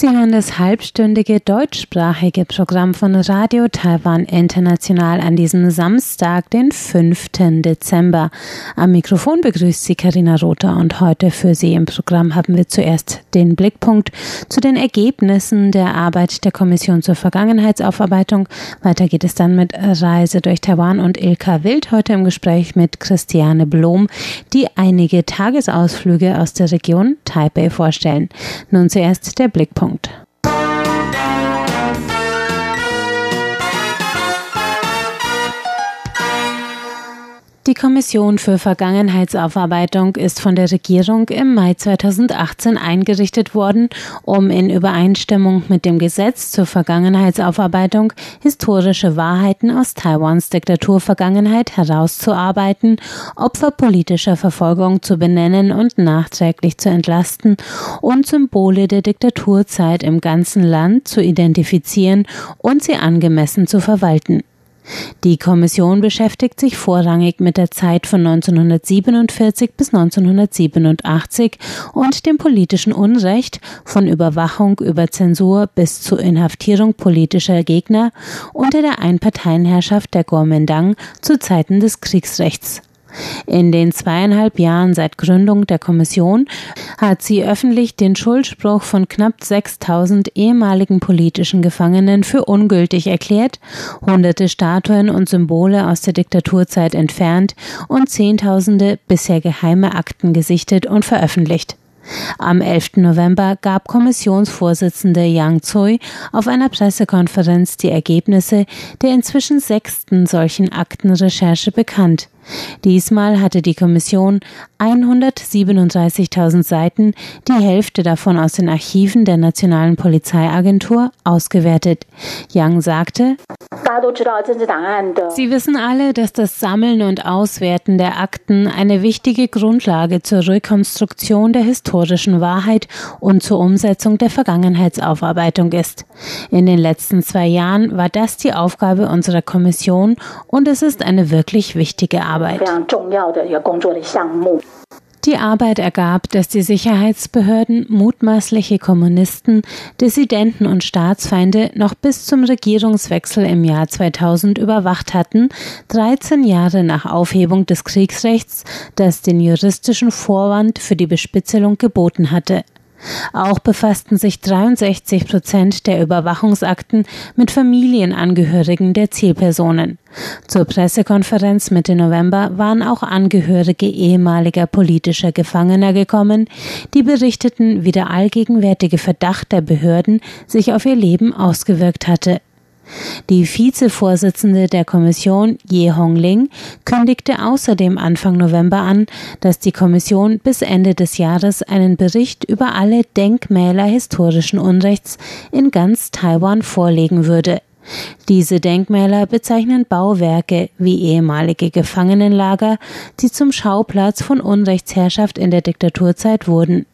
Sie hören das halbstündige deutschsprachige Programm von Radio Taiwan International an diesem Samstag, den 5. Dezember. Am Mikrofon begrüßt Sie Karina Rother und heute für Sie im Programm haben wir zuerst den Blickpunkt zu den Ergebnissen der Arbeit der Kommission zur Vergangenheitsaufarbeitung. Weiter geht es dann mit Reise durch Taiwan und Ilka Wild heute im Gespräch mit Christiane Blom, die einige Tagesausflüge aus der Region Taipei vorstellen. Nun zuerst der Blickpunkt. don't. Die Kommission für Vergangenheitsaufarbeitung ist von der Regierung im Mai 2018 eingerichtet worden, um in Übereinstimmung mit dem Gesetz zur Vergangenheitsaufarbeitung historische Wahrheiten aus Taiwans Diktaturvergangenheit herauszuarbeiten, Opfer politischer Verfolgung zu benennen und nachträglich zu entlasten und Symbole der Diktaturzeit im ganzen Land zu identifizieren und sie angemessen zu verwalten. Die Kommission beschäftigt sich vorrangig mit der Zeit von 1947 bis 1987 und dem politischen Unrecht von Überwachung über Zensur bis zur Inhaftierung politischer Gegner unter der Einparteienherrschaft der Kuomintang zu Zeiten des Kriegsrechts. In den zweieinhalb Jahren seit Gründung der Kommission hat sie öffentlich den Schuldspruch von knapp 6000 ehemaligen politischen Gefangenen für ungültig erklärt, hunderte Statuen und Symbole aus der Diktaturzeit entfernt und Zehntausende bisher geheime Akten gesichtet und veröffentlicht. Am 11. November gab Kommissionsvorsitzende Yang Tsui auf einer Pressekonferenz die Ergebnisse der inzwischen sechsten solchen Aktenrecherche bekannt. Diesmal hatte die Kommission 137.000 Seiten, die Hälfte davon aus den Archiven der Nationalen Polizeiagentur, ausgewertet. Yang sagte, Sie wissen alle, dass das Sammeln und Auswerten der Akten eine wichtige Grundlage zur Rekonstruktion der historischen Wahrheit und zur Umsetzung der Vergangenheitsaufarbeitung ist. In den letzten zwei Jahren war das die Aufgabe unserer Kommission und es ist eine wirklich wichtige Arbeit. Die Arbeit ergab, dass die Sicherheitsbehörden mutmaßliche Kommunisten, Dissidenten und Staatsfeinde noch bis zum Regierungswechsel im Jahr 2000 überwacht hatten, 13 Jahre nach Aufhebung des Kriegsrechts, das den juristischen Vorwand für die Bespitzelung geboten hatte. Auch befassten sich 63 Prozent der Überwachungsakten mit Familienangehörigen der Zielpersonen. Zur Pressekonferenz Mitte November waren auch Angehörige ehemaliger politischer Gefangener gekommen, die berichteten, wie der allgegenwärtige Verdacht der Behörden sich auf ihr Leben ausgewirkt hatte. Die Vizevorsitzende der Kommission, Ye Hongling, kündigte außerdem Anfang November an, dass die Kommission bis Ende des Jahres einen Bericht über alle Denkmäler historischen Unrechts in ganz Taiwan vorlegen würde. Diese Denkmäler bezeichnen Bauwerke wie ehemalige Gefangenenlager, die zum Schauplatz von Unrechtsherrschaft in der Diktaturzeit wurden.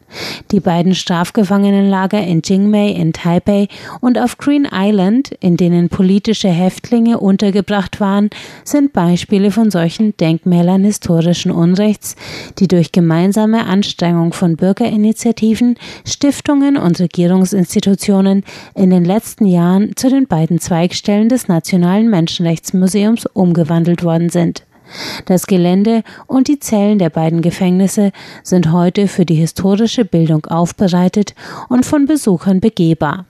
Die beiden Strafgefangenenlager in Jingmei in Taipei und auf Green Island, in denen politische Häftlinge untergebracht waren, sind Beispiele von solchen Denkmälern historischen Unrechts, die durch gemeinsame Anstrengung von Bürgerinitiativen, Stiftungen und Regierungsinstitutionen in den letzten Jahren zu den beiden Zweigstellen des Nationalen Menschenrechtsmuseums umgewandelt worden sind. Das Gelände und die Zellen der beiden Gefängnisse sind heute für die historische Bildung aufbereitet und von Besuchern begehbar.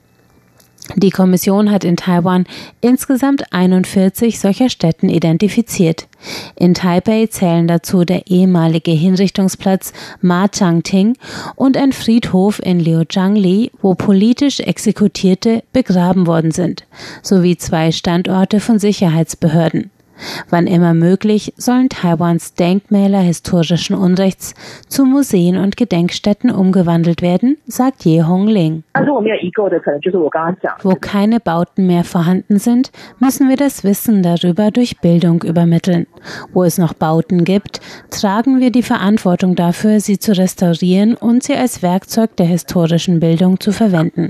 Die Kommission hat in Taiwan insgesamt 41 solcher Stätten identifiziert. In Taipei zählen dazu der ehemalige Hinrichtungsplatz Ma Chang-Ting und ein Friedhof in Liujiangli, wo politisch Exekutierte begraben worden sind, sowie zwei Standorte von Sicherheitsbehörden. Wann immer möglich sollen Taiwans Denkmäler historischen Unrechts zu Museen und Gedenkstätten umgewandelt werden, sagt Ye Hongling. Wo keine Bauten mehr vorhanden sind, müssen wir das Wissen darüber durch Bildung übermitteln. Wo es noch Bauten gibt, tragen wir die Verantwortung dafür, sie zu restaurieren und sie als Werkzeug der historischen Bildung zu verwenden.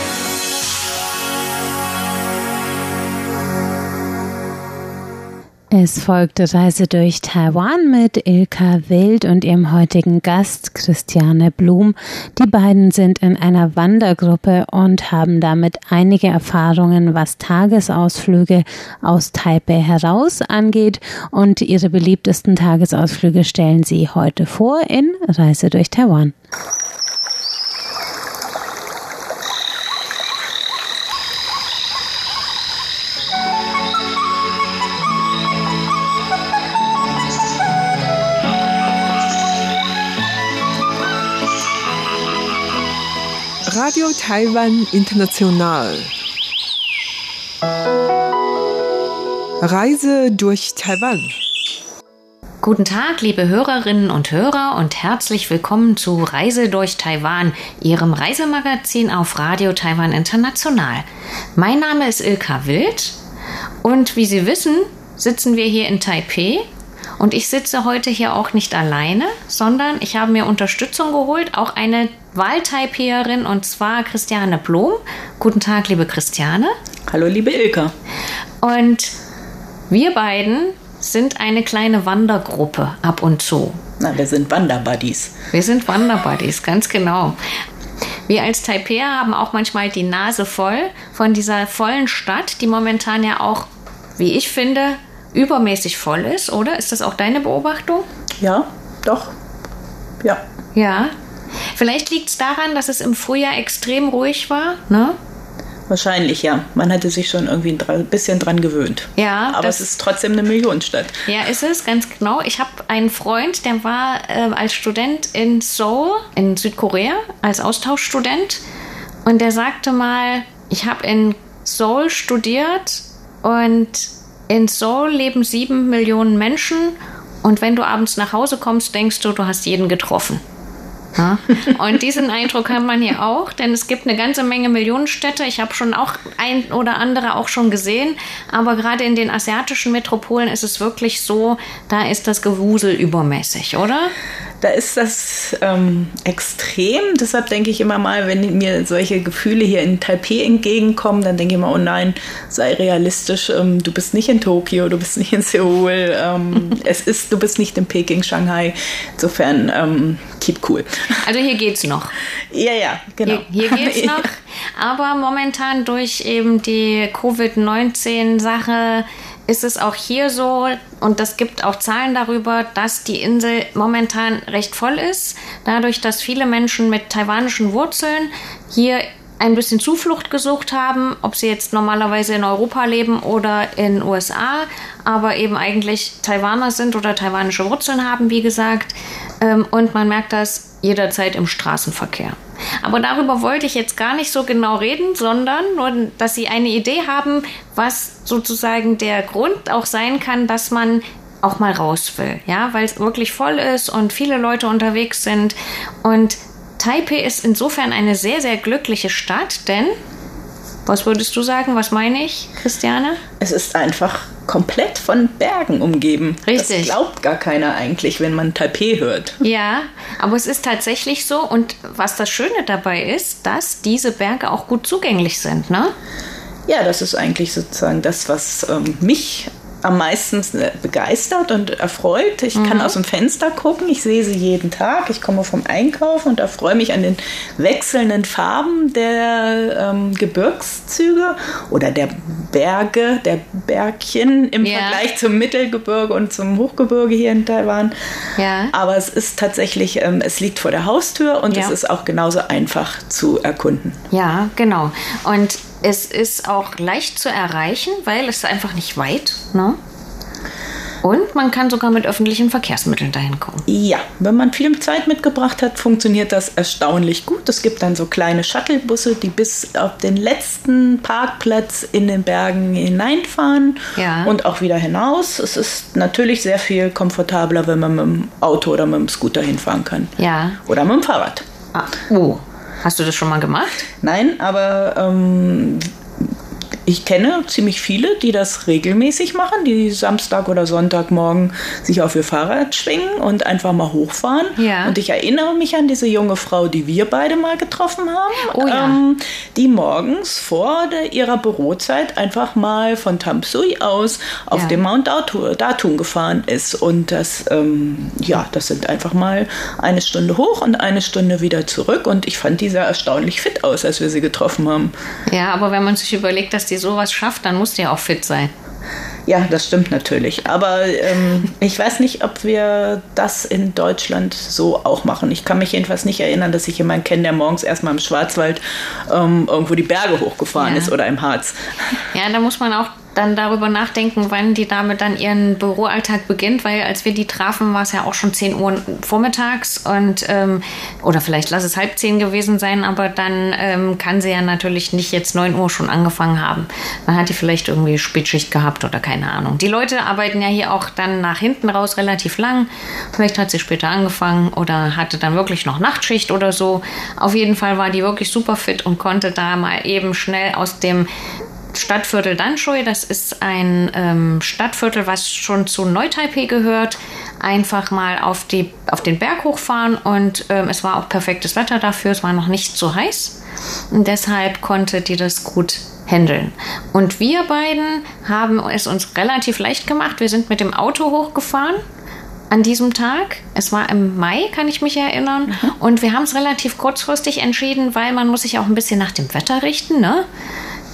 Es folgte Reise durch Taiwan mit Ilka Wild und ihrem heutigen Gast Christiane Blum. Die beiden sind in einer Wandergruppe und haben damit einige Erfahrungen, was Tagesausflüge aus Taipei heraus angeht. Und ihre beliebtesten Tagesausflüge stellen sie heute vor in Reise durch Taiwan. Radio Taiwan International. Reise durch Taiwan. Guten Tag, liebe Hörerinnen und Hörer und herzlich willkommen zu Reise durch Taiwan, Ihrem Reisemagazin auf Radio Taiwan International. Mein Name ist Ilka Wild und wie Sie wissen, sitzen wir hier in Taipei und ich sitze heute hier auch nicht alleine, sondern ich habe mir Unterstützung geholt, auch eine Wahltaipeerin und zwar Christiane Blom. Guten Tag, liebe Christiane. Hallo, liebe Ilka. Und wir beiden sind eine kleine Wandergruppe ab und zu. Na, wir sind Wanderbuddies. Wir sind Wanderbuddies, ganz genau. Wir als Taipeer haben auch manchmal die Nase voll von dieser vollen Stadt, die momentan ja auch, wie ich finde, übermäßig voll ist, oder? Ist das auch deine Beobachtung? Ja, doch. Ja. Ja, Vielleicht liegt es daran, dass es im Frühjahr extrem ruhig war, ne? Wahrscheinlich, ja. Man hatte sich schon irgendwie ein bisschen dran gewöhnt. Ja. Aber es ist trotzdem eine Millionenstadt. Ja, ist es, ganz genau. Ich habe einen Freund, der war äh, als Student in Seoul, in Südkorea, als Austauschstudent. Und der sagte mal, ich habe in Seoul studiert und in Seoul leben sieben Millionen Menschen. Und wenn du abends nach Hause kommst, denkst du, du hast jeden getroffen. Ja? Und diesen Eindruck hat man hier auch, denn es gibt eine ganze Menge Millionenstädte. Ich habe schon auch ein oder andere auch schon gesehen, aber gerade in den asiatischen Metropolen ist es wirklich so, da ist das Gewusel übermäßig, oder? Da ist das ähm, extrem. Deshalb denke ich immer mal, wenn mir solche Gefühle hier in Taipei entgegenkommen, dann denke ich immer, oh nein, sei realistisch. Ähm, du bist nicht in Tokio, du bist nicht in Seoul. Ähm, es ist, du bist nicht in Peking, Shanghai. Insofern, ähm, keep cool. Also hier geht's noch. Ja, ja, genau. Hier, hier geht's noch. Aber momentan durch eben die Covid-19-Sache ist es auch hier so, und das gibt auch Zahlen darüber, dass die Insel momentan recht voll ist, dadurch, dass viele Menschen mit taiwanischen Wurzeln hier ein bisschen Zuflucht gesucht haben, ob sie jetzt normalerweise in Europa leben oder in den USA, aber eben eigentlich Taiwaner sind oder taiwanische Wurzeln haben, wie gesagt. Ähm, und man merkt das jederzeit im Straßenverkehr. Aber darüber wollte ich jetzt gar nicht so genau reden, sondern nur, dass Sie eine Idee haben, was sozusagen der Grund auch sein kann, dass man auch mal raus will, ja, weil es wirklich voll ist und viele Leute unterwegs sind und Taipei ist insofern eine sehr, sehr glückliche Stadt, denn was würdest du sagen? Was meine ich, Christiane? Es ist einfach komplett von Bergen umgeben. Richtig. Das glaubt gar keiner eigentlich, wenn man Taipei hört. Ja, aber es ist tatsächlich so. Und was das Schöne dabei ist, dass diese Berge auch gut zugänglich sind, ne? Ja, das ist eigentlich sozusagen das, was ähm, mich am meisten begeistert und erfreut. Ich mhm. kann aus dem Fenster gucken, ich sehe sie jeden Tag. Ich komme vom Einkaufen und erfreue mich an den wechselnden Farben der ähm, Gebirgszüge oder der Berge, der Bergchen im ja. Vergleich zum Mittelgebirge und zum Hochgebirge hier in Taiwan. Ja. Aber es ist tatsächlich, ähm, es liegt vor der Haustür und ja. es ist auch genauso einfach zu erkunden. Ja, genau. Und es ist auch leicht zu erreichen, weil es einfach nicht weit. Ne? Und man kann sogar mit öffentlichen Verkehrsmitteln dahin kommen. Ja, wenn man viel Zeit mitgebracht hat, funktioniert das erstaunlich gut. Es gibt dann so kleine Shuttlebusse, die bis auf den letzten Parkplatz in den Bergen hineinfahren ja. und auch wieder hinaus. Es ist natürlich sehr viel komfortabler, wenn man mit dem Auto oder mit dem Scooter hinfahren kann. Ja. Oder mit dem Fahrrad. Ah, oh, Hast du das schon mal gemacht? Nein, aber ähm, ich kenne ziemlich viele, die das regelmäßig machen, die Samstag oder Sonntagmorgen sich auf ihr Fahrrad schwingen und einfach mal hochfahren. Ja. Und ich erinnere mich an diese junge Frau, die wir beide mal getroffen haben, Oh ja. ähm, die morgens vor der, ihrer Bürozeit einfach mal von Tamsui aus auf Ja. dem Mount Datu- Datun gefahren ist. Und das, ähm, ja, das sind einfach mal eine Stunde hoch und eine Stunde wieder zurück. Und ich fand die sah erstaunlich fit aus, als wir sie getroffen haben. Ja, aber wenn man sich überlegt, dass die sowas schafft, dann muss die auch fit sein. Ja, das stimmt natürlich. Aber ähm, ich weiß nicht, ob wir das in Deutschland so auch machen. Ich kann mich jedenfalls nicht erinnern, dass ich jemanden kenne, der morgens erstmal im Schwarzwald ähm, irgendwo die Berge hochgefahren Ja. ist oder im Harz. Ja, da muss man auch dann darüber nachdenken, wann die Dame dann ihren Büroalltag beginnt, weil als wir die trafen, war es ja auch schon 10 Uhr vormittags und ähm, oder vielleicht lass es halb zehn gewesen sein, aber dann ähm, kann sie ja natürlich nicht jetzt 9 Uhr schon angefangen haben. Dann hat die vielleicht irgendwie Spätschicht gehabt oder keine Ahnung. Die Leute arbeiten ja hier auch dann nach hinten raus relativ lang. Vielleicht hat sie später angefangen oder hatte dann wirklich noch Nachtschicht oder so. Auf jeden Fall war die wirklich super fit und konnte da mal eben schnell aus dem Stadtviertel Danshui, das ist ein ähm, Stadtviertel, was schon zu Neu-Taipei gehört, einfach mal auf, die, auf den Berg hochfahren und ähm, es war auch perfektes Wetter dafür, es war noch nicht zu heiß und deshalb konnte die das gut handeln. Und wir beiden haben es uns relativ leicht gemacht. Wir sind mit dem Auto hochgefahren an diesem Tag. Es war im Mai, kann ich mich erinnern. Und wir haben es relativ kurzfristig entschieden, weil man muss sich auch ein bisschen nach dem Wetter richten, ne?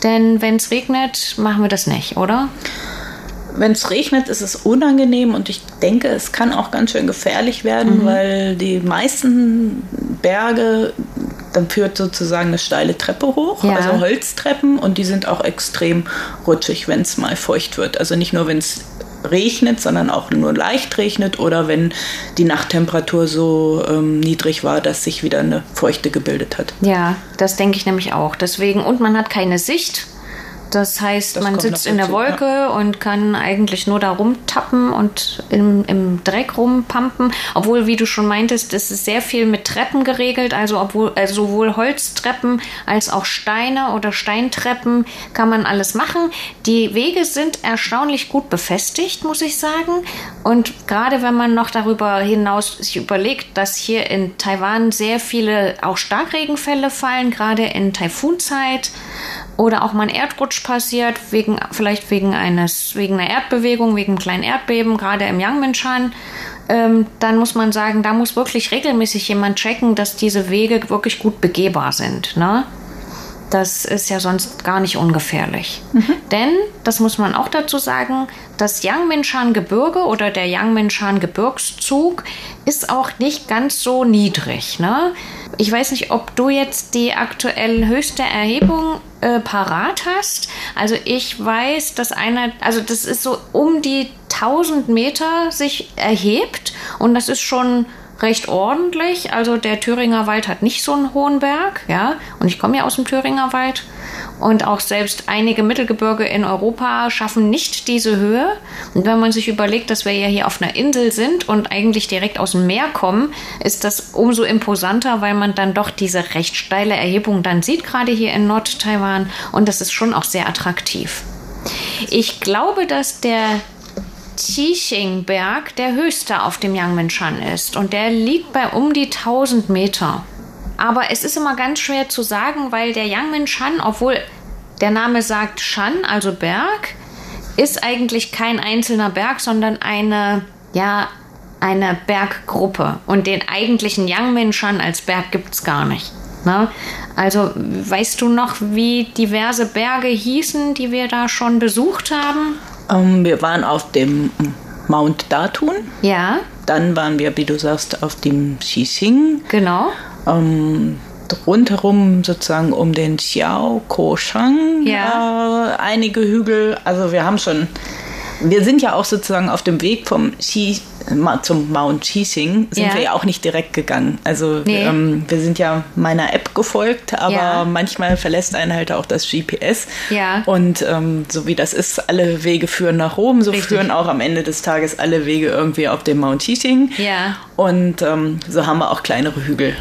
Denn wenn es regnet, machen wir das nicht, oder? Wenn es regnet, ist es unangenehm und ich denke, es kann auch ganz schön gefährlich werden, weil die meisten Berge, dann führt sozusagen eine steile Treppe hoch, Ja. also Holztreppen und die sind auch extrem rutschig, wenn es mal feucht wird. Also nicht nur, wenn es regnet, sondern auch nur leicht regnet oder wenn die Nachttemperatur so ähm, niedrig war, dass sich wieder eine Feuchte gebildet hat. Ja, das denke ich nämlich auch. Deswegen, und man hat keine Sicht. Das heißt, Das man sitzt in der Wolke und kann eigentlich nur da rumtappen und im, im Dreck rumpampen. Obwohl, wie du schon meintest, es ist sehr viel mit Treppen geregelt. Also, obwohl, also sowohl Holztreppen als auch Steine oder Steintreppen kann man alles machen. Die Wege sind erstaunlich gut befestigt, muss ich sagen. Und gerade wenn man noch darüber hinaus sich überlegt, dass hier in Taiwan sehr viele auch Starkregenfälle fallen, gerade in Taifunzeit oder auch mal ein Erdrutsch passiert, wegen, vielleicht wegen eines, wegen einer Erdbewegung, wegen einem kleinen Erdbeben, gerade im Yangmingshan, ähm, dann muss man sagen, da muss wirklich regelmäßig jemand checken, dass diese Wege wirklich gut begehbar sind. Ne? Das ist ja sonst gar nicht ungefährlich. Denn, das muss man auch dazu sagen, das Yangmingshan Gebirge oder der Yangmingshan Gebirgszug ist auch nicht ganz so niedrig. Ne? Ich weiß nicht, ob du jetzt die aktuell höchste Erhebung äh, parat hast. Also ich weiß, dass einer, also das ist so um die 1000 Meter sich erhebt und das ist schon recht ordentlich. Also der Thüringer Wald hat nicht so einen hohen Berg, ja. Und ich komme ja aus dem Thüringer Wald. Und auch selbst einige Mittelgebirge in Europa schaffen nicht diese Höhe. Und wenn man sich überlegt, dass wir ja hier auf einer Insel sind und eigentlich direkt aus dem Meer kommen, ist das umso imposanter, weil man dann doch diese recht steile Erhebung dann sieht, gerade hier in Nord-Taiwan. Und das ist schon auch sehr attraktiv. Ich glaube, dass der Qixing-Berg der höchste auf dem Yangmingshan ist und der liegt bei um die 1000 Meter. Aber es ist immer ganz schwer zu sagen, weil der Yangmingshan, obwohl der Name sagt Shan, also Berg, ist eigentlich kein einzelner Berg, sondern eine, ja, eine Berggruppe. Und den eigentlichen Yangmingshan als Berg gibt es gar nicht. Ne? Also weißt du noch, wie diverse Berge hießen, die wir da schon besucht haben? Ähm, wir waren auf dem Mount Datun, Ja, dann waren wir, wie du sagst, auf dem Xixing, genau. Ähm, rundherum sozusagen um den Xiao Koshang Ja. äh, einige Hügel. Also wir haben schon, wir sind ja auch sozusagen auf dem Weg vom Xi, zum Mount Xixing sind Ja. wir ja auch nicht direkt gegangen. Also Nee. ähm, wir sind ja meiner App gefolgt, aber Ja. manchmal verlässt einen halt auch das GPS. Ja. Und ähm, so wie das ist, alle Wege führen nach Rom, so Richtig. führen auch am Ende des Tages alle Wege irgendwie auf dem Mount Xixing. Ja. Und ähm, so haben wir auch kleinere Hügel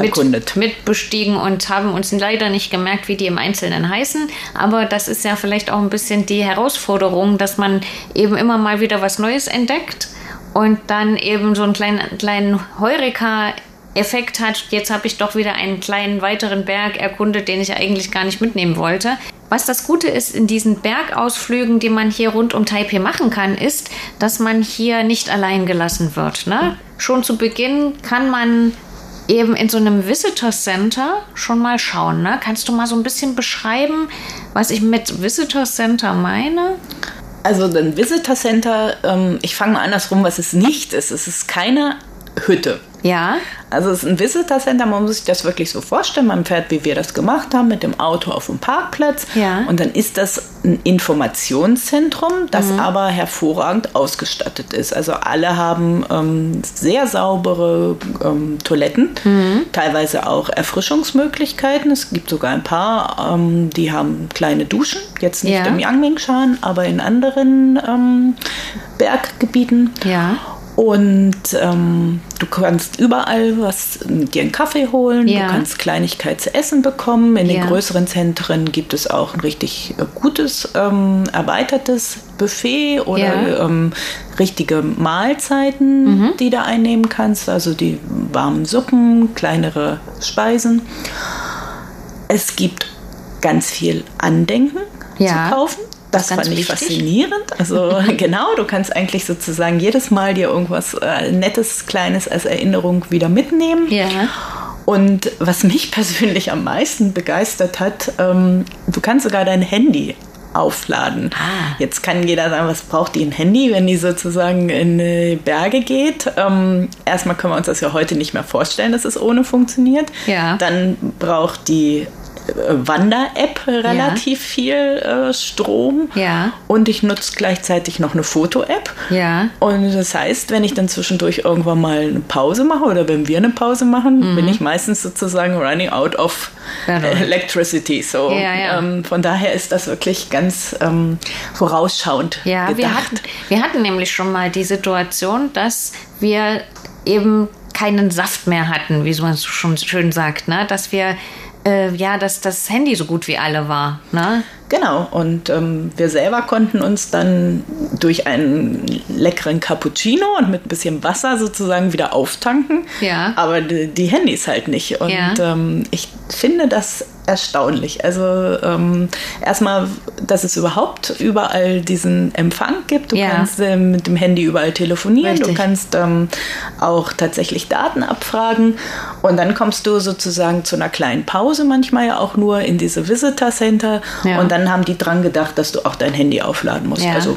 erkundet. Mit bestiegen und haben uns leider nicht gemerkt, wie die im Einzelnen heißen. Aber das ist ja vielleicht auch ein bisschen die Herausforderung, dass man eben immer mal wieder was Neues entdeckt und dann eben so einen kleinen, kleinen Heureka Effekt hat, jetzt habe ich doch wieder einen kleinen weiteren Berg erkundet, den ich eigentlich gar nicht mitnehmen wollte. Was das Gute ist in diesen Bergausflügen, die man hier rund um Taipei machen kann, ist, dass man hier nicht allein gelassen wird. Ne? Schon zu Beginn kann man eben in so einem Visitor Center schon mal schauen. Ne? Kannst du mal so ein bisschen beschreiben, was ich mit Visitor Center meine? Also ein Visitor Center, ähm, ich fange mal andersrum, was es nicht ist. Es ist keine Hütte. Ja. Also es ist ein Visitor Center, man muss sich das wirklich so vorstellen. Man fährt, wie wir das gemacht haben, mit dem Auto auf dem Parkplatz. Ja. Und dann ist das ein Informationszentrum, das Mhm. aber hervorragend ausgestattet ist. Also alle haben ähm, sehr saubere ähm, Toiletten, Mhm. teilweise auch Erfrischungsmöglichkeiten. Es gibt sogar ein paar, ähm, die haben kleine Duschen. Jetzt nicht Ja. im Yangmingshan, aber in anderen ähm, Berggebieten. Ja. Und ähm, du kannst überall was, dir einen Kaffee holen, Ja. du kannst Kleinigkeit zu essen bekommen. In Ja. den größeren Zentren gibt es auch ein richtig äh, gutes, ähm, erweitertes Buffet oder Ja. Mhm. ähm, richtige Mahlzeiten, die du einnehmen kannst. Also die warmen Suppen, kleinere Speisen. Es gibt ganz viel Andenken zu kaufen. Das, fand ich wichtig. faszinierend. Also genau, du kannst eigentlich sozusagen jedes Mal dir irgendwas äh, Nettes, Kleines als Erinnerung wieder mitnehmen. Ja. Und was mich persönlich am meisten begeistert hat, ähm, du kannst sogar dein Handy aufladen. Ah. Jetzt kann jeder sagen, was braucht die ein Handy, wenn die sozusagen in die Berge geht? Ähm, erstmal können wir uns das ja heute nicht mehr vorstellen, dass es ohne funktioniert. Ja. Dann braucht die Wander-App relativ viel äh, Strom. Ja. Und ich nutze gleichzeitig noch eine Foto-App. Ja. Und das heißt, wenn ich dann zwischendurch irgendwann mal eine Pause mache oder wenn wir eine Pause machen, bin ich meistens sozusagen running out of Mhm. Ja, electricity. So, Ja, ja. Ähm, von daher ist das wirklich ganz ähm, vorausschauend. Ja, wir gedacht. hatten, wir hatten nämlich schon mal die Situation, dass wir eben keinen Saft mehr hatten, wie man es schon schön sagt, ne? dass wir äh, ja, dass das Handy so gut wie alle war. Ne? Genau, und ähm, wir selber konnten uns dann durch einen leckeren Cappuccino und mit ein bisschen Wasser sozusagen wieder auftanken. Ja. Aber die, die Handys halt nicht. Und Ja. ähm, ich finde das erstaunlich. Also ähm, erstmal, dass es überhaupt überall diesen Empfang gibt. Du Ja. kannst äh, mit dem Handy überall telefonieren, Richtig. du kannst ähm, auch tatsächlich Daten abfragen und dann kommst du sozusagen zu einer kleinen Pause manchmal ja auch nur in diese Visitor Center Ja. und dann haben die dran gedacht, dass du auch dein Handy aufladen musst. Ja. Also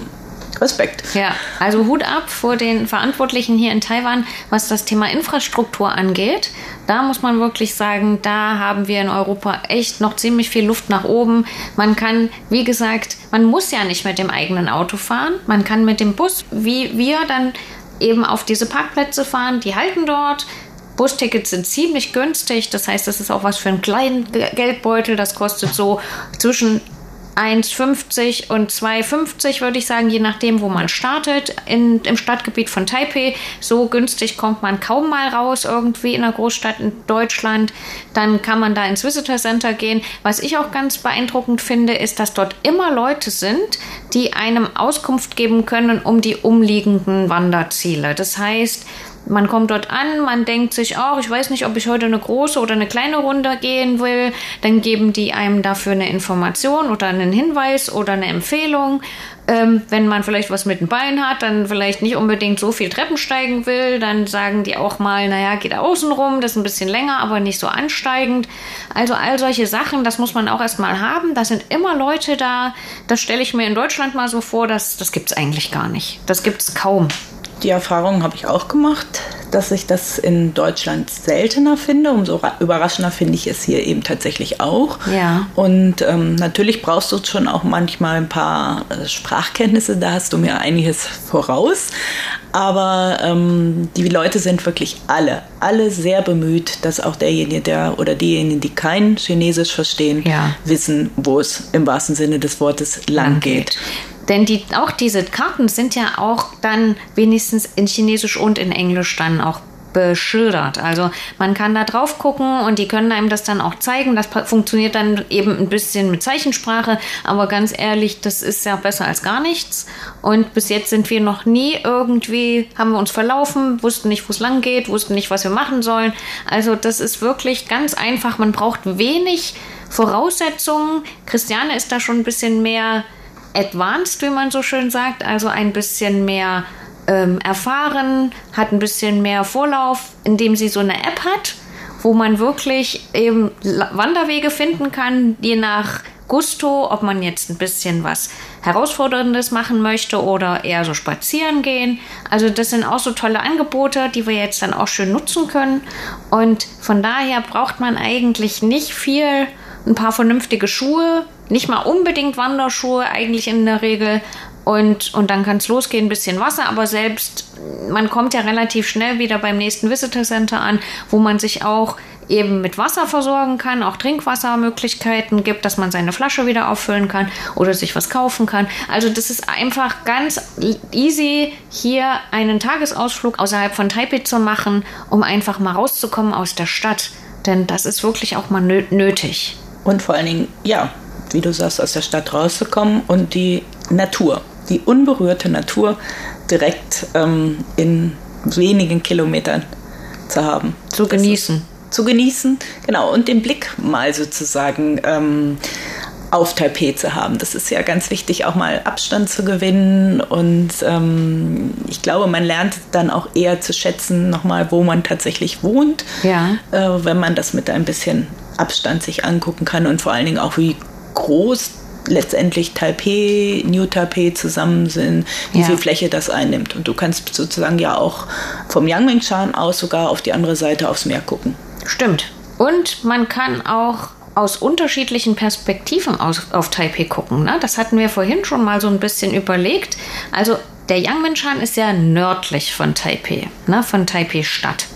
Respekt. Ja, also Hut ab vor den Verantwortlichen hier in Taiwan, was das Thema Infrastruktur angeht. Da muss man wirklich sagen, da haben wir in Europa echt noch ziemlich viel Luft nach oben. Man kann, wie gesagt, man muss ja nicht mit dem eigenen Auto fahren. Man kann mit dem Bus, wie wir, dann eben auf diese Parkplätze fahren. Die halten dort. Bustickets sind ziemlich günstig. Das heißt, das ist auch was für einen kleinen Ge- Geldbeutel. Das kostet so zwischen 1,50 und 2,50 würde ich sagen, je nachdem, wo man startet. In, Im Stadtgebiet von Taipei, so günstig kommt man kaum mal raus irgendwie in einer Großstadt in Deutschland. Dann kann man da ins Visitor Center gehen. Was ich auch ganz beeindruckend finde, ist, dass dort immer Leute sind, die einem Auskunft geben können um die umliegenden Wanderziele. Das heißt, man kommt dort an, man denkt sich auch, ich weiß nicht, ob ich heute eine große oder eine kleine Runde gehen will. Dann geben die einem dafür eine Information oder einen Hinweis oder eine Empfehlung. Ähm, wenn man vielleicht was mit dem Bein hat, dann vielleicht nicht unbedingt so viel Treppen steigen will, dann sagen die auch mal, naja, geht außen rum, das ist ein bisschen länger, aber nicht so ansteigend. Also all solche Sachen, das muss man auch erstmal haben. Da sind immer Leute da. Das stelle ich mir in Deutschland mal so vor, dass, das gibt es eigentlich gar nicht. Das gibt es kaum. Die Erfahrung habe ich auch gemacht, dass ich das in Deutschland seltener finde. Umso ra- überraschender finde ich es hier eben tatsächlich auch. Ja. Und ähm, natürlich brauchst du schon auch manchmal ein paar äh, Sprachkenntnisse, da hast du mir einiges voraus. Aber ähm, die Leute sind wirklich alle, alle sehr bemüht, dass auch derjenige, der oder diejenigen, die kein Chinesisch verstehen, Ja. wissen, wo es im wahrsten Sinne des Wortes lang geht. Denn die, auch diese Karten sind ja auch dann wenigstens in Chinesisch und in Englisch dann auch beschildert. Also man kann da drauf gucken und die können einem das dann auch zeigen. Das funktioniert dann eben ein bisschen mit Zeichensprache, aber ganz ehrlich, das ist ja besser als gar nichts. Und bis jetzt sind wir noch nie irgendwie, haben wir uns verlaufen, wussten nicht, wo es lang geht, wussten nicht, was wir machen sollen. Also das ist wirklich ganz einfach. Man braucht wenig Voraussetzungen. Christiane ist da schon ein bisschen mehr advanced, wie man so schön sagt, also ein bisschen mehr ähm, erfahren, hat ein bisschen mehr Vorlauf, indem sie so eine App hat, wo man wirklich eben Wanderwege finden kann, je nach Gusto, ob man jetzt ein bisschen was Herausforderndes machen möchte oder eher so spazieren gehen. Also das sind auch so tolle Angebote, die wir jetzt dann auch schön nutzen können. Und von daher braucht man eigentlich nicht viel, ein paar vernünftige Schuhe, nicht mal unbedingt Wanderschuhe eigentlich in der Regel, und, und dann kann es losgehen, ein bisschen Wasser, aber selbst, man kommt ja relativ schnell wieder beim nächsten Visitor Center an, wo man sich auch eben mit Wasser versorgen kann, auch Trinkwassermöglichkeiten gibt, dass man seine Flasche wieder auffüllen kann oder sich was kaufen kann. Also das ist einfach ganz easy, hier einen Tagesausflug außerhalb von Taipei zu machen, um einfach mal rauszukommen aus der Stadt. Denn das ist wirklich auch mal nötig. Und vor allen Dingen, ja, wie du sagst, aus der Stadt rauszukommen und die Natur die unberührte Natur direkt ähm, in wenigen Kilometern zu haben. Zu genießen. zu genießen, genau. Und den Blick mal sozusagen ähm, auf Taipei zu haben. Das ist ja ganz wichtig, auch mal Abstand zu gewinnen. Und ähm, ich glaube, man lernt dann auch eher zu schätzen, nochmal, wo man tatsächlich wohnt, ja. äh, wenn man das mit ein bisschen Abstand sich angucken kann und vor allen Dingen auch, wie groß letztendlich Taipei, New Taipei zusammen sind, wie ja. viel Fläche das einnimmt. Und du kannst sozusagen ja auch vom Yangmingshan aus sogar auf die andere Seite aufs Meer gucken. Stimmt. Und man kann auch aus unterschiedlichen Perspektiven aus, auf Taipei gucken. Ne? Das hatten wir vorhin schon mal so ein bisschen überlegt. Also der Yangmingshan ist ja nördlich von Taipei, ne? von Taipei Stadt.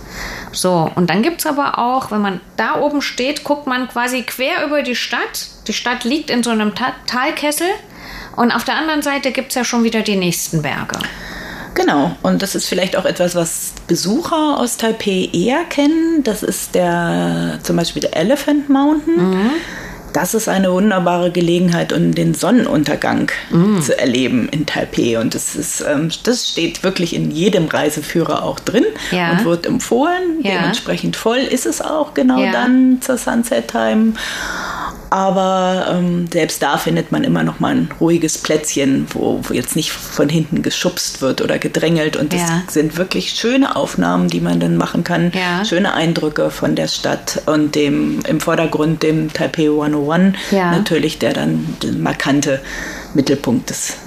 So, und dann gibt es aber auch, wenn man da oben steht, guckt man quasi quer über die Stadt. Die Stadt liegt in so einem Ta Talkessel. Und auf der anderen Seite gibt es ja schon wieder die nächsten Berge. Genau, und das ist vielleicht auch etwas, was Besucher aus Taipei eher kennen. Das ist der zum Beispiel der Elephant Mountain. Mhm das ist eine wunderbare Gelegenheit, um den Sonnenuntergang mm. zu erleben in Taipei. Und das, ist, ähm, das steht wirklich in jedem Reiseführer auch drin ja. und wird empfohlen. Ja. Dementsprechend voll ist es auch genau ja. dann zur Sunset Time. Aber ähm, selbst da findet man immer noch mal ein ruhiges Plätzchen, wo, wo jetzt nicht von hinten geschubst wird oder gedrängelt. Und das ja. sind wirklich schöne Aufnahmen, die man dann machen kann. Ja. Schöne Eindrücke von der Stadt und dem im Vordergrund dem Taipei 101 ja. natürlich, der dann der markante Mittelpunkt des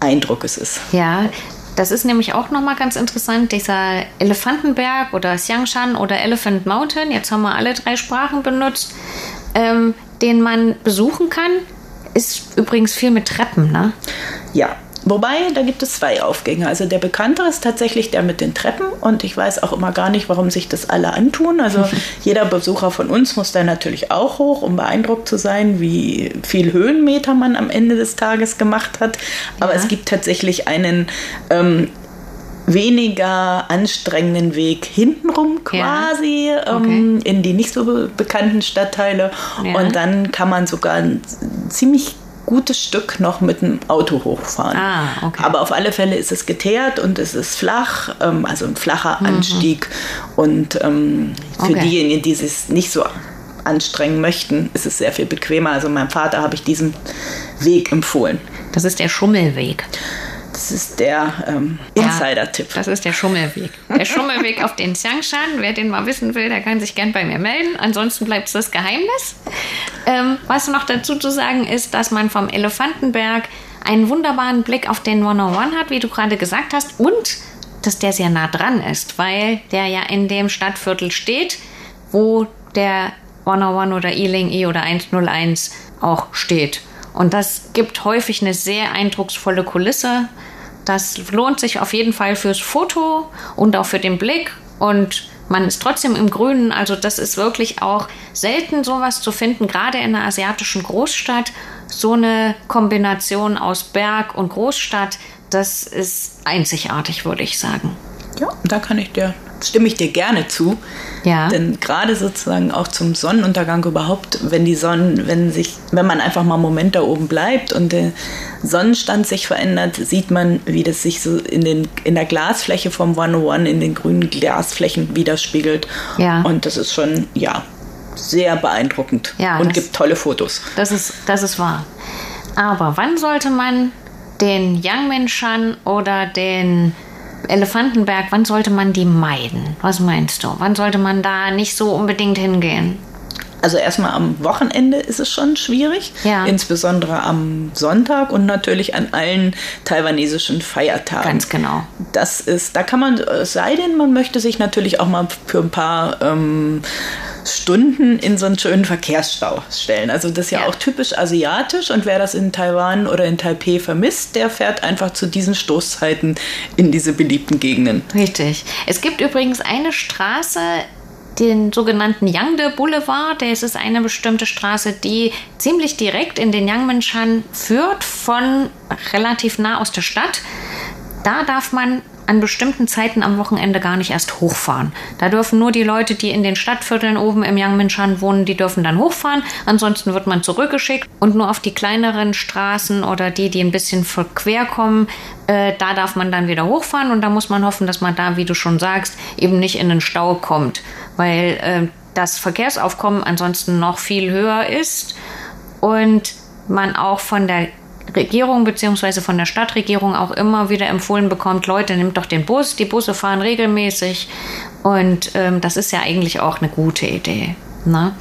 Eindruckes ist. Ja, das ist nämlich auch nochmal ganz interessant, dieser Elefantenberg oder Xiangshan oder Elephant Mountain. Jetzt haben wir alle drei Sprachen benutzt. Ähm, den man besuchen kann. Ist übrigens viel mit Treppen, ne? Ja, Wobei, da gibt es zwei Aufgänge. Also der bekanntere ist tatsächlich der mit den Treppen und ich weiß auch immer gar nicht, warum sich das alle antun. Also jeder Besucher von uns muss da natürlich auch hoch, um beeindruckt zu sein, wie viel Höhenmeter man am Ende des Tages gemacht hat. Aber ja. es gibt tatsächlich einen ähm, weniger anstrengenden Weg hintenrum quasi ja. okay. ähm, in die nicht so be bekannten Stadtteile. Ja. Und dann kann man sogar ein ziemlich gutes Stück noch mit dem Auto hochfahren. Ah, okay. Aber auf alle Fälle ist es geteert und es ist flach, ähm, also ein flacher mhm. Anstieg. Und ähm, für okay. diejenigen, die es nicht so anstrengen möchten, ist es sehr viel bequemer. Also meinem Vater habe ich diesen Weg empfohlen. Das ist der Schummelweg. Das ist der ähm, Insider-Tipp. Ja, das ist der Schummelweg. Der Schummelweg auf den Xiangshan. Wer den mal wissen will, der kann sich gern bei mir melden. Ansonsten bleibt es das Geheimnis. Ähm, was noch dazu zu sagen ist, dass man vom Elefantenberg einen wunderbaren Blick auf den 101 hat, wie du gerade gesagt hast, und dass der sehr nah dran ist, weil der ja in dem Stadtviertel steht, wo der 101 oder E-Ling E oder 101 auch steht. Und das gibt häufig eine sehr eindrucksvolle Kulisse. Das lohnt sich auf jeden Fall fürs Foto und auch für den Blick. Und man ist trotzdem im Grünen. Also das ist wirklich auch selten sowas zu finden, gerade in einer asiatischen Großstadt. So eine Kombination aus Berg und Großstadt, das ist einzigartig, würde ich sagen. Ja, da kann ich dir stimme ich dir gerne zu. Ja. Denn gerade sozusagen auch zum Sonnenuntergang überhaupt, wenn die Sonnen, wenn sich, wenn man einfach mal einen Moment da oben bleibt und der Sonnenstand sich verändert, sieht man, wie das sich so in, den, in der Glasfläche vom 101 in den grünen Glasflächen widerspiegelt. Ja. Und das ist schon, ja, sehr beeindruckend Ja, und das- gibt tolle Fotos. Das ist, das ist wahr. Aber wann sollte man den Yangmingshan oder den Elefantenberg, wann sollte man die meiden? Was meinst du? Wann sollte man da nicht so unbedingt hingehen? Also erstmal am Wochenende ist es schon schwierig, Ja. insbesondere am Sonntag und natürlich an allen taiwanesischen Feiertagen. Ganz genau. Das ist, da kann man, es sei denn, man möchte sich natürlich auch mal für ein paar ähm, Stunden in so einen schönen Verkehrsstau stellen. Also das ist ja, Ja. auch typisch asiatisch und wer das in Taiwan oder in Taipei vermisst, der fährt einfach zu diesen Stoßzeiten in diese beliebten Gegenden. Richtig. Es gibt übrigens eine Straße, den sogenannten Yangde Boulevard. Das ist eine bestimmte Straße, die ziemlich direkt in den Yangmingshan führt, von relativ nah aus der Stadt. Da darf man an bestimmten Zeiten am Wochenende gar nicht erst hochfahren. Da dürfen nur die Leute, die in den Stadtvierteln oben im Yangmingshan wohnen, die dürfen dann hochfahren. Ansonsten wird man zurückgeschickt und nur auf die kleineren Straßen oder die, die ein bisschen verquer kommen, äh, da darf man dann wieder hochfahren und da muss man hoffen, dass man da, wie du schon sagst, eben nicht in den Stau kommt, weil äh, das Verkehrsaufkommen ansonsten noch viel höher ist und man auch von der Regierung bzw. von der Stadtregierung auch immer wieder empfohlen bekommt, Leute, nimmt doch den Bus, die Busse fahren regelmäßig und ähm, das ist ja eigentlich auch eine gute Idee. Ne?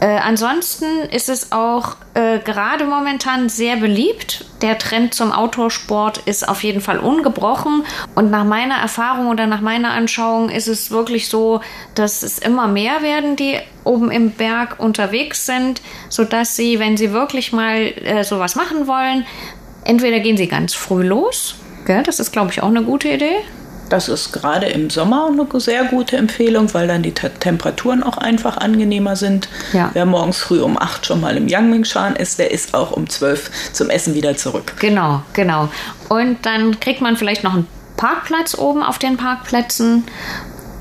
Äh, ansonsten ist es auch äh, gerade momentan sehr beliebt. Der Trend zum Outdoor-Sport ist auf jeden Fall ungebrochen. Und nach meiner Erfahrung oder nach meiner Anschauung ist es wirklich so, dass es immer mehr werden, die oben im Berg unterwegs sind, sodass sie, wenn sie wirklich mal äh, sowas machen wollen, entweder gehen sie ganz früh los. Gell? Das ist, glaube ich, auch eine gute Idee. Das ist gerade im Sommer eine sehr gute Empfehlung, weil dann die Te Temperaturen auch einfach angenehmer sind. Ja. Wer morgens früh um 8 schon mal im Yangmingshan ist, der ist auch um 12 zum Essen wieder zurück. Genau, genau. Und dann kriegt man vielleicht noch einen Parkplatz oben auf den Parkplätzen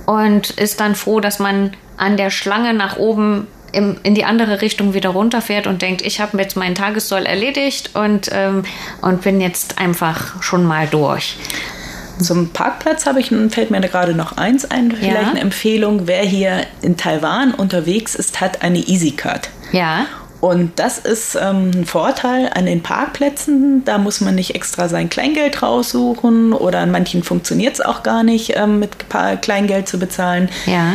und ist dann froh, dass man an der Schlange nach oben im, in die andere Richtung wieder runterfährt und denkt, ich habe jetzt meinen Tagessoll erledigt und, ähm, und bin jetzt einfach schon mal durch. Zum Parkplatz habe ich, fällt mir da gerade noch eins ein, vielleicht Ja. eine Empfehlung. Wer hier in Taiwan unterwegs ist, hat eine EasyCard. Ja, Und das ist ähm, ein Vorteil an den Parkplätzen. Da muss man nicht extra sein Kleingeld raussuchen oder an manchen funktioniert es auch gar nicht, ähm, mit Kleingeld zu bezahlen. ja.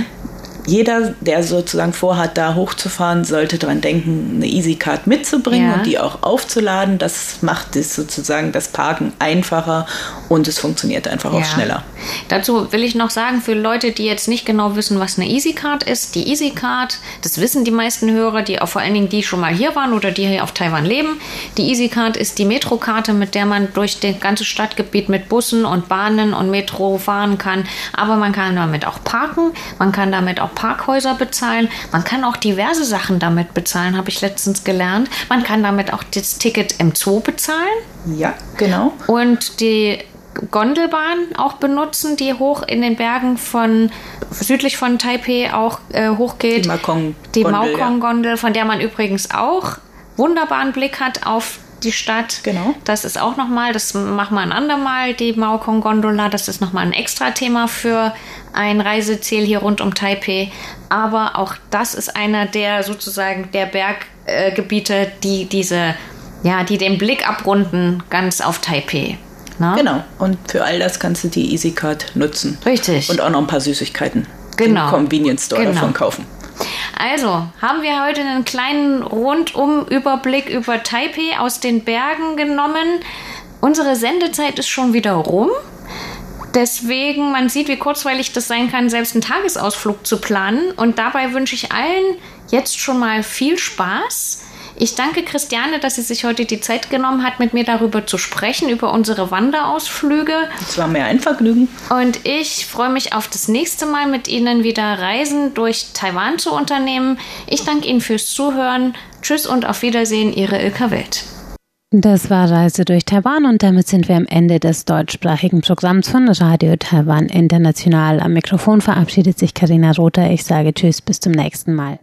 Jeder, der sozusagen vorhat, da hochzufahren, sollte daran denken, eine EasyCard mitzubringen Ja. und die auch aufzuladen. Das macht es sozusagen das Parken einfacher und es funktioniert einfach auch Ja. schneller. Dazu will ich noch sagen, für Leute, die jetzt nicht genau wissen, was eine EasyCard ist, die EasyCard, das wissen die meisten Hörer, die auch vor allen Dingen die schon mal hier waren oder die hier auf Taiwan leben. Die EasyCard ist die Metrokarte, mit der man durch das ganze Stadtgebiet mit Bussen und Bahnen und Metro fahren kann. Aber man kann damit auch parken, man kann damit auch Parkhäuser bezahlen, man kann auch diverse Sachen damit bezahlen, habe ich letztens gelernt. Man kann damit auch das Ticket im Zoo bezahlen Ja, genau. und die Gondelbahn auch benutzen, die hoch in den Bergen von südlich von Taipei auch äh, hochgeht. Die Makong Die Gondel, Maokong-Gondel, von der man übrigens auch wunderbaren Blick hat auf die Stadt. Genau. Das ist auch nochmal, das machen wir ein andermal, die Maokong-Gondola. Das ist nochmal ein extra Thema für ein Reiseziel hier rund um Taipei. Aber auch das ist einer der sozusagen der Berggebiete, die diese, ja, die den Blick abrunden ganz auf Taipei. Na? Genau. Und für all das kannst du die EasyCard nutzen. Richtig. Und auch noch ein paar Süßigkeiten Genau. im Convenience Store Genau. davon kaufen. Also, haben wir heute einen kleinen Rundum-Überblick über Taipei aus den Bergen genommen. Unsere Sendezeit ist schon wieder rum. Deswegen, man sieht, wie kurzweilig das sein kann, selbst einen Tagesausflug zu planen. Und dabei wünsche ich allen jetzt schon mal viel Spaß. Ich danke Christiane, dass sie sich heute die Zeit genommen hat, mit mir darüber zu sprechen, über unsere Wanderausflüge. Es war mir ein Vergnügen. Und ich freue mich auf das nächste Mal mit Ihnen wieder Reisen durch Taiwan zu unternehmen. Ich danke Ihnen fürs Zuhören. Tschüss und auf Wiedersehen, Ihre Ilka Wild. Das war Reise durch Taiwan und damit sind wir am Ende des deutschsprachigen Programms von Radio Taiwan International. Am Mikrofon verabschiedet sich Karina Rother. Ich sage Tschüss, bis zum nächsten Mal.